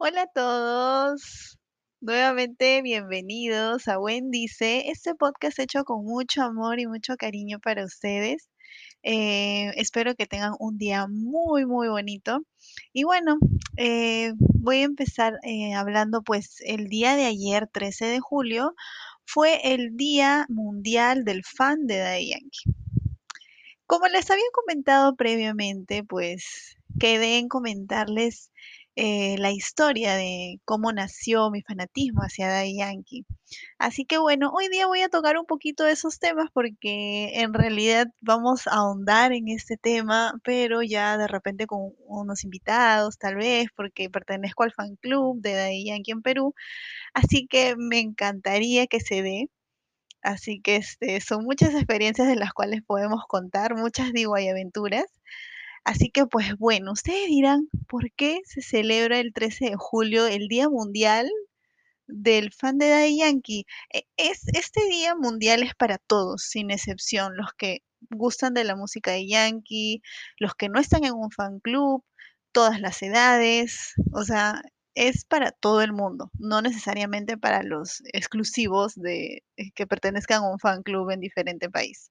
Hola a todos. Nuevamente bienvenidos a Wendice, este podcast hecho con mucho amor y mucho cariño para ustedes. Eh, espero que tengan un día muy, muy bonito. Y bueno, eh, voy a empezar eh, hablando pues el día de ayer, 13 de julio, fue el Día Mundial del Fan de Daddy Yankee. Como les había comentado previamente, pues quedé en comentarles eh, la historia de cómo nació mi fanatismo hacia Daddy Yankee. Así que bueno, hoy día voy a tocar un poquito de esos temas porque en realidad vamos a ahondar en este tema, pero ya de repente con unos invitados tal vez, porque pertenezco al fan club de Daddy Yankee en Perú. Así que me encantaría que se dé. Así que este, son muchas experiencias de las cuales podemos contar, muchas digo hay aventuras. Así que pues bueno, ustedes dirán, ¿por qué se celebra el 13 de julio el Día Mundial del fan de Daddy Yankee? E es, este día mundial es para todos, sin excepción, los que gustan de la música de Yankee, los que no están en un fan club, todas las edades, o sea, es para todo el mundo, no necesariamente para los exclusivos de eh, que pertenezcan a un fan club en diferente país.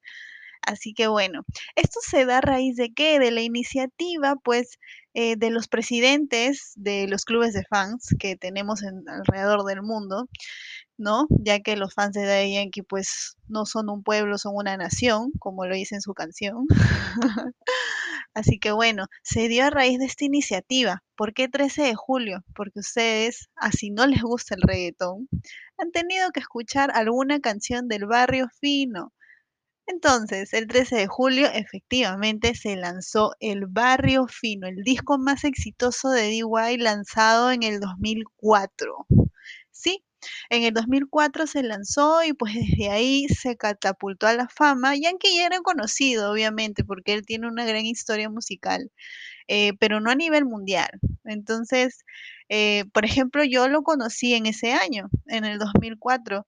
Así que bueno, esto se da a raíz de qué? De la iniciativa, pues, eh, de los presidentes de los clubes de fans que tenemos en, alrededor del mundo, ¿no? Ya que los fans de Daddy Yankee, pues, no son un pueblo, son una nación, como lo dice en su canción. Así que bueno, se dio a raíz de esta iniciativa. ¿Por qué 13 de julio? Porque ustedes, así no les gusta el reggaetón, han tenido que escuchar alguna canción del barrio fino, entonces, el 13 de julio efectivamente se lanzó El Barrio Fino, el disco más exitoso de DY lanzado en el 2004. Sí, en el 2004 se lanzó y pues desde ahí se catapultó a la fama. Yankee ya era conocido, obviamente, porque él tiene una gran historia musical, eh, pero no a nivel mundial. Entonces, eh, por ejemplo, yo lo conocí en ese año, en el 2004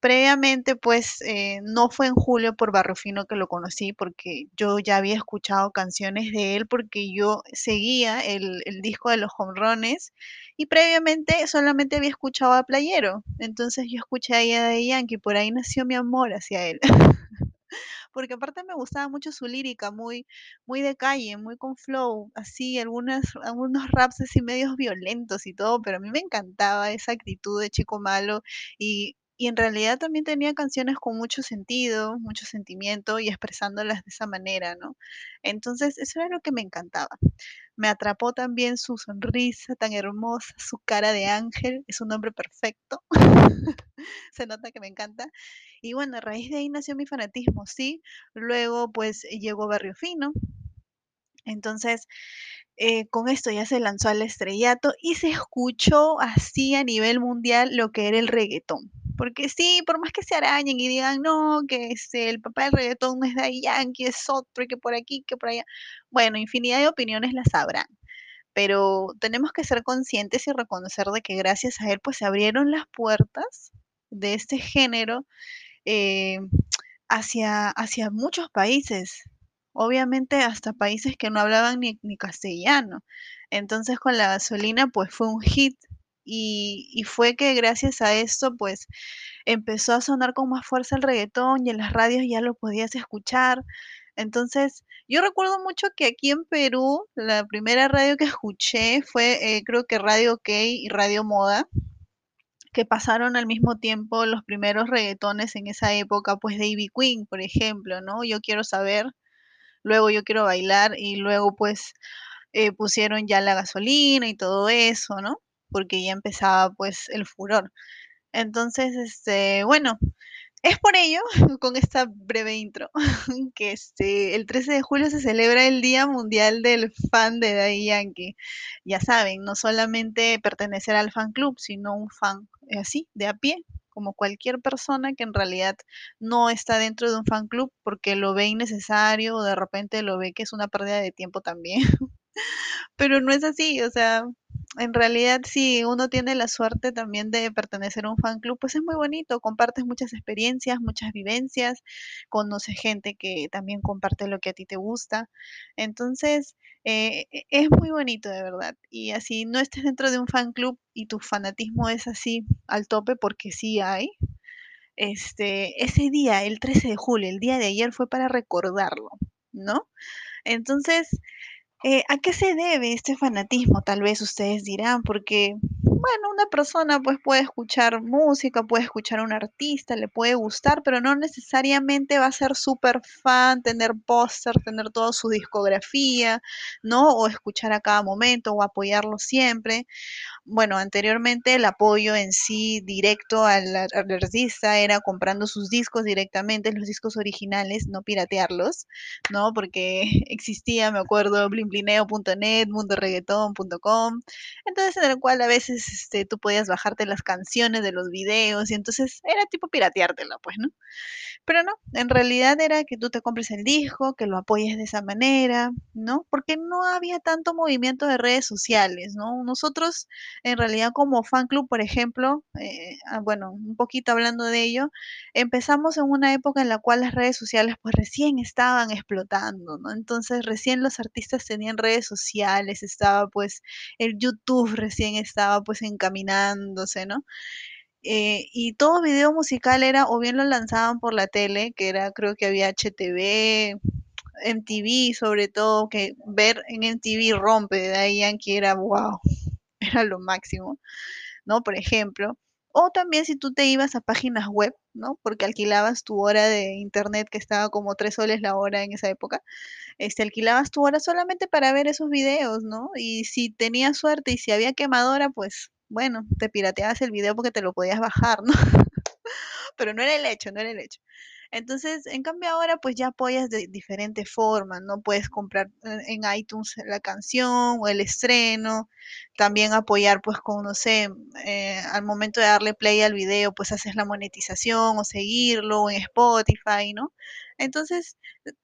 Previamente, pues, eh, no fue en julio por Barrio Fino que lo conocí, porque yo ya había escuchado canciones de él, porque yo seguía el, el disco de los jonrones y previamente solamente había escuchado a Playero. Entonces yo escuché a ella de Yankee, por ahí nació mi amor hacia él. porque aparte me gustaba mucho su lírica, muy, muy de calle, muy con flow, así, algunas, algunos raps así medios violentos y todo, pero a mí me encantaba esa actitud de chico malo y y en realidad también tenía canciones con mucho sentido, mucho sentimiento y expresándolas de esa manera, ¿no? Entonces, eso era lo que me encantaba. Me atrapó también su sonrisa tan hermosa, su cara de ángel, es un hombre perfecto. Se nota que me encanta. Y bueno, a raíz de ahí nació mi fanatismo, ¿sí? Luego, pues, llegó Barrio Fino. Entonces, eh, con esto ya se lanzó al estrellato y se escuchó así a nivel mundial lo que era el reggaetón. Porque sí, por más que se arañen y digan, no, que este, el papá del reggaetón no es de Yankee, es otro, que por aquí, que por allá. Bueno, infinidad de opiniones las sabrán. Pero tenemos que ser conscientes y reconocer de que gracias a él, pues se abrieron las puertas de este género eh, hacia, hacia muchos países. Obviamente hasta países que no hablaban ni, ni castellano. Entonces con la gasolina, pues fue un hit y, fue que gracias a esto, pues empezó a sonar con más fuerza el reggaetón y en las radios ya lo podías escuchar. Entonces, yo recuerdo mucho que aquí en Perú, la primera radio que escuché fue, eh, creo que Radio OK y Radio Moda, que pasaron al mismo tiempo los primeros reggaetones en esa época, pues de Ivy Queen, por ejemplo, ¿no? Yo quiero saber, luego yo quiero bailar y luego pues eh, pusieron ya la gasolina y todo eso, ¿no? Porque ya empezaba pues el furor. Entonces, este, bueno, es por ello, con esta breve intro, que este, el 13 de julio se celebra el Día Mundial del Fan de Daddy Yankee. Ya saben, no solamente pertenecer al fan club, sino un fan eh, así, de a pie, como cualquier persona que en realidad no está dentro de un fan club porque lo ve innecesario o de repente lo ve que es una pérdida de tiempo también. Pero no es así, o sea, en realidad si uno tiene la suerte también de pertenecer a un fan club, pues es muy bonito, compartes muchas experiencias, muchas vivencias, conoces gente que también comparte lo que a ti te gusta. Entonces, eh, e es muy bonito de verdad. Y así no estés dentro de un fan club y tu fanatismo es así al tope, porque sí hay, este, ese día, el 13 de julio, el día de ayer fue para recordarlo, ¿no? Entonces, eh, ¿a qué se debe este fanatismo? Tal vez ustedes dirán, porque, bueno, una persona pues puede escuchar música, puede escuchar a un artista, le puede gustar, pero no necesariamente va a ser súper fan, tener póster, tener toda su discografía, ¿no? O escuchar a cada momento o apoyarlo siempre bueno, anteriormente el apoyo en sí directo al, artista era comprando sus discos directamente, los discos originales, no piratearlos, ¿no? Porque existía, me acuerdo, blimblineo.net, mundoreggaeton.com, entonces en el cual a veces este, tú podías bajarte las canciones de los videos y entonces era tipo pirateártelo, pues, ¿no? Pero no, en realidad era que tú te compres el disco, que lo apoyes de esa manera, ¿no? Porque no había tanto movimiento de redes sociales, ¿no? Nosotros, en realidad, como fan club, por ejemplo, eh, ah, bueno, un poquito hablando de ello, empezamos en una época en la cual las redes sociales, pues recién estaban explotando, ¿no? Entonces, recién los artistas tenían redes sociales, estaba pues el YouTube recién estaba pues encaminándose, ¿no? Eh, y todo video musical era o bien lo lanzaban por la tele, que era creo que había HTV, MTV sobre todo, que ver en MTV rompe de ahí Yankee era wow, era lo máximo, ¿no? Por ejemplo. O también si tú te ibas a páginas web, ¿no? Porque alquilabas tu hora de internet que estaba como tres soles la hora en esa época. Este, alquilabas tu hora solamente para ver esos videos, ¿no? Y si tenías suerte y si había quemadora, pues bueno, te pirateabas el video porque te lo podías bajar, ¿no? Pero no era el hecho, no era el hecho. Entonces, en cambio ahora pues ya apoyas de diferentes formas, ¿no? Puedes comprar en iTunes la canción o el estreno, también apoyar pues con, no sé, eh, al momento de darle play al video pues haces la monetización o seguirlo en Spotify, ¿no? Entonces,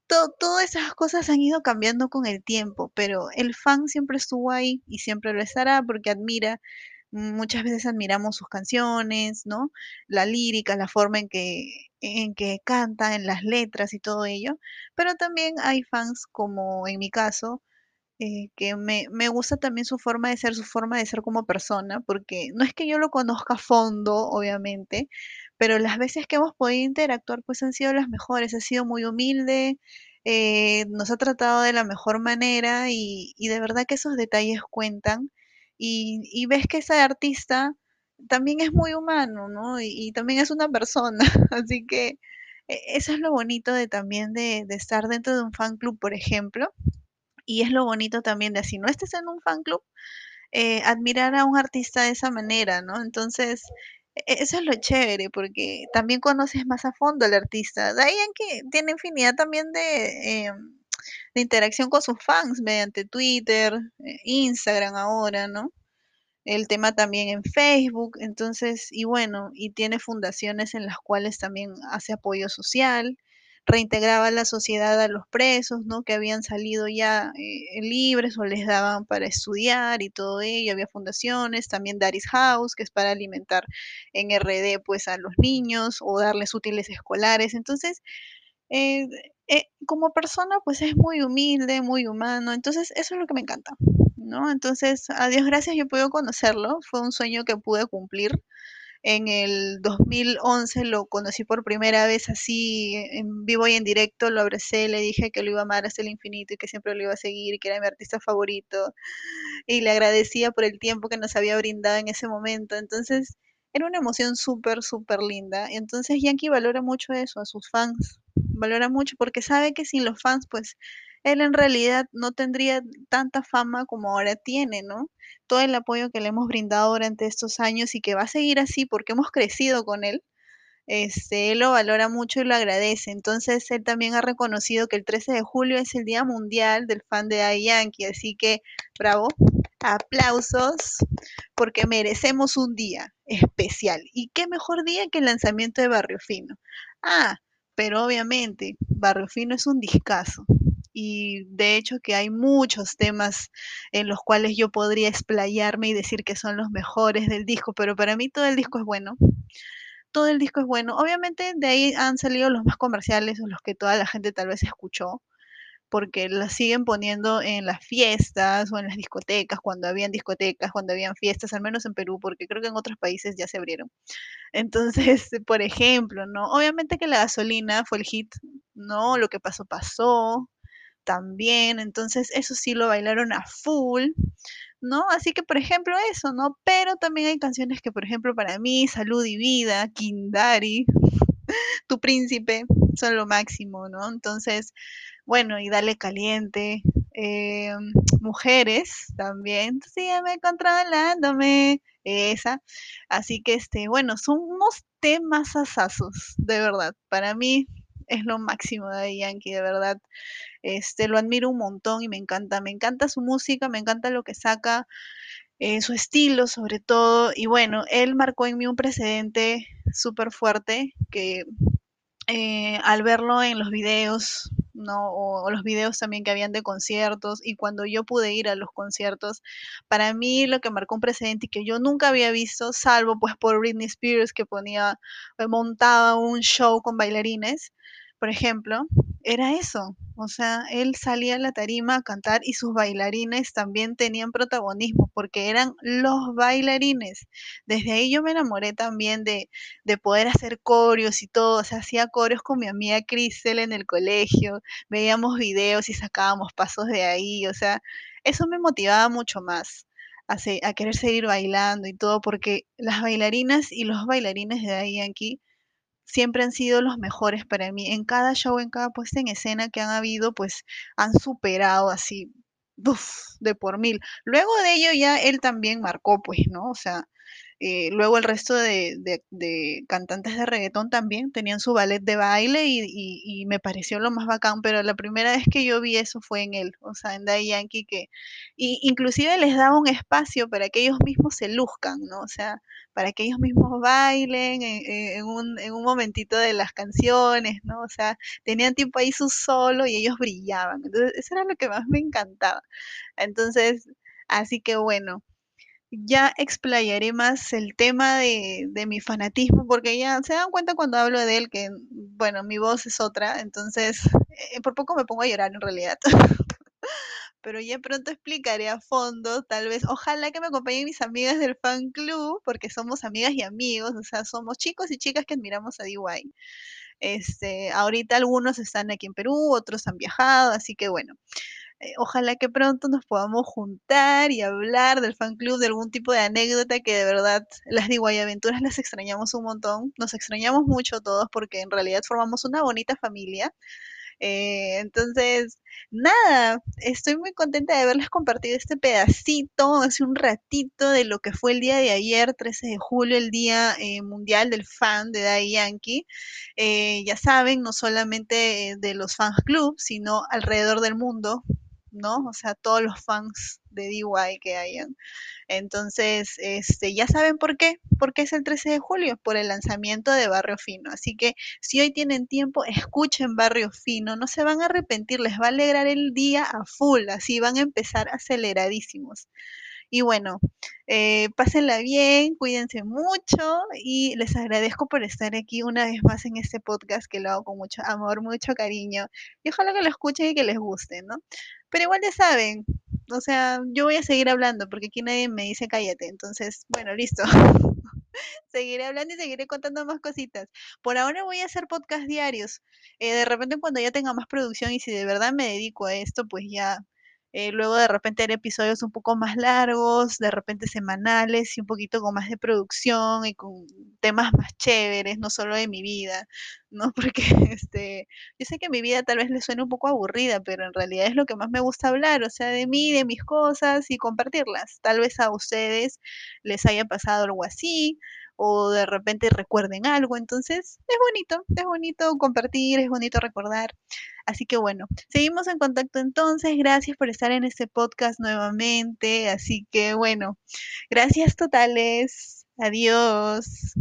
to todas esas cosas han ido cambiando con el tiempo, pero el fan siempre estuvo ahí y siempre lo estará porque admira muchas veces admiramos sus canciones, ¿no? La lírica, la forma en que, en que canta, en las letras y todo ello, pero también hay fans como en mi caso, eh, que me, me, gusta también su forma de ser, su forma de ser como persona, porque no es que yo lo conozca a fondo, obviamente, pero las veces que hemos podido interactuar pues han sido las mejores, ha sido muy humilde, eh, nos ha tratado de la mejor manera y, y de verdad que esos detalles cuentan y, y ves que ese artista también es muy humano, ¿no? Y, y también es una persona, así que e, eso es lo bonito de también de, de, estar dentro de un fan club, por ejemplo, y es lo bonito también de si no estés en un fan club, eh, admirar a un artista de esa manera, ¿no? Entonces, e, eso es lo chévere, porque también conoces más a fondo al artista. De ahí en que tiene infinidad también de... Eh, de interacción con sus fans mediante Twitter, eh, Instagram ahora, ¿no? El tema también en Facebook, entonces, y bueno, y tiene fundaciones en las cuales también hace apoyo social, reintegraba a la sociedad a los presos, ¿no? Que habían salido ya eh, libres o les daban para estudiar y todo ello. Había fundaciones, también Daris House, que es para alimentar en RD pues a los niños o darles útiles escolares. Entonces, eh, eh, como persona, pues es muy humilde, muy humano, entonces eso es lo que me encanta, ¿no? Entonces, a Dios gracias yo puedo conocerlo, fue un sueño que pude cumplir. En el 2011 lo conocí por primera vez así en vivo y en directo, lo abracé, le dije que lo iba a amar hasta el infinito y que siempre lo iba a seguir y que era mi artista favorito y le agradecía por el tiempo que nos había brindado en ese momento. Entonces, era una emoción súper, súper linda. Entonces, Yankee valora mucho eso, a sus fans, valora mucho porque sabe que sin los fans, pues él en realidad no tendría tanta fama como ahora tiene, ¿no? Todo el apoyo que le hemos brindado durante estos años y que va a seguir así porque hemos crecido con él, este, él lo valora mucho y lo agradece. Entonces, él también ha reconocido que el 13 de julio es el Día Mundial del Fan de Yankee, así que bravo, aplausos, porque merecemos un día especial. ¿Y qué mejor día que el lanzamiento de Barrio Fino? Ah, pero obviamente Barrio Fino es un discazo. y de hecho que hay muchos temas en los cuales yo podría explayarme y decir que son los mejores del disco, pero para mí todo el disco es bueno. Todo el disco es bueno. Obviamente de ahí han salido los más comerciales o los que toda la gente tal vez escuchó, porque las siguen poniendo en las fiestas o en las discotecas, cuando habían discotecas, cuando habían fiestas, al menos en Perú, porque creo que en otros países ya se abrieron. Entonces, por ejemplo, ¿no? Obviamente que la gasolina fue el hit, ¿no? Lo que pasó, pasó también, entonces eso sí lo bailaron a full, ¿no? Así que, por ejemplo, eso, ¿no? Pero también hay canciones que, por ejemplo, para mí, Salud y Vida, Kindari, Tu Príncipe, son lo máximo, ¿no? Entonces, bueno, y Dale Caliente, eh, Mujeres también, sígueme controlándome, esa. Así que, este, bueno, son unos temas asazos, de verdad. Para mí es lo máximo de Yankee, de verdad. Este, lo admiro un montón y me encanta, me encanta su música, me encanta lo que saca, eh, su estilo sobre todo. Y bueno, él marcó en mí un precedente súper fuerte que eh, al verlo en los videos, ¿no? O, los videos también que habían de conciertos y cuando yo pude ir a los conciertos, para mí lo que marcó un precedente que yo nunca había visto, salvo pues por Britney Spears que ponía, eh, montaba un show con bailarines, por ejemplo, era eso. O sea, él salía a la tarima a cantar y sus bailarines también tenían protagonismo porque eran los bailarines. Desde ahí yo me enamoré también de, de poder hacer coreos y todo. O sea, hacía coreos con mi amiga Cristel en el colegio, veíamos videos y sacábamos pasos de ahí. O sea, eso me motivaba mucho más. A, a querer seguir bailando y todo, porque las bailarinas y los bailarines de ahí aquí siempre han sido los mejores para mí. En cada show, en cada puesta en escena que han habido, pues han superado así, de por mil. Luego de ello ya él también marcó, pues, ¿no? O sea, eh, luego el resto de, cantantes de reggaetón también tenían su ballet de baile y, me pareció lo más bacán, pero la primera vez que yo vi eso fue en él, o sea, en Daddy Yankee, que y inclusive les daba un espacio para que ellos mismos se luzcan, ¿no? O sea, para que ellos mismos bailen en, un, en un momentito de las canciones, ¿no? O sea, tenían tiempo ahí su solo y ellos brillaban. Entonces, eso era lo que más me encantaba. Entonces, así que bueno ya explayaré más el tema de, mi fanatismo, porque ya se dan cuenta cuando hablo de él que, bueno, mi voz es otra, entonces eh, por poco me pongo a llorar en realidad. Pero ya pronto explicaré a fondo, tal vez, ojalá que me acompañen mis amigas del fan club, porque somos amigas y amigos, o sea, somos chicos y chicas que admiramos a DY. Este, ahorita algunos están aquí en Perú, otros han viajado, así que bueno, eh, ojalá que pronto nos podamos juntar y hablar del fan club, de algún tipo de anécdota que de verdad las digo, hay aventuras las extrañamos un montón, nos extrañamos mucho todos porque en realidad formamos una bonita familia. Eh, entonces, nada, estoy muy contenta de haberles compartido este pedacito hace un ratito de lo que fue el día de ayer, 13 de julio, el Día eh, Mundial del Fan de Daddy Yankee. ya saben, no solamente de los fans club, sino alrededor del mundo ¿no? O sea, todos los fans de DY que hayan. Entonces, este, ya saben por qué, porque es el 13 de julio, por el lanzamiento de Barrio Fino. Así que si hoy tienen tiempo, escuchen Barrio Fino, no se van a arrepentir, les va a alegrar el día a full, así van a empezar aceleradísimos. Y bueno, eh, pásenla bien, cuídense mucho y les agradezco por estar aquí una vez más en este podcast que lo hago con mucho amor, mucho cariño. Y ojalá que lo escuchen y que les guste, ¿no? Pero igual ya saben, o sea, yo voy a seguir hablando porque aquí nadie me dice cállate. Entonces, bueno, listo. seguiré hablando y seguiré contando más cositas. Por ahora voy a hacer podcast diarios. Eh, de repente cuando ya tenga más producción y si de verdad me dedico a esto, pues ya eh, luego de repente haré episodios un poco más largos, de repente semanales y un poquito con más de producción y con temas más chéveres, no solo de mi vida, ¿no? Porque este, yo sé que mi vida tal vez les suene un poco aburrida, pero en realidad es lo que más me gusta hablar, o sea, de mí, de mis cosas y compartirlas. Tal vez a ustedes les haya pasado algo así o de repente recuerden algo. Entonces, es bonito, es bonito compartir, es bonito recordar. Así que bueno, seguimos en contacto entonces. Gracias por estar en este podcast nuevamente. Así que bueno, gracias totales. Adiós.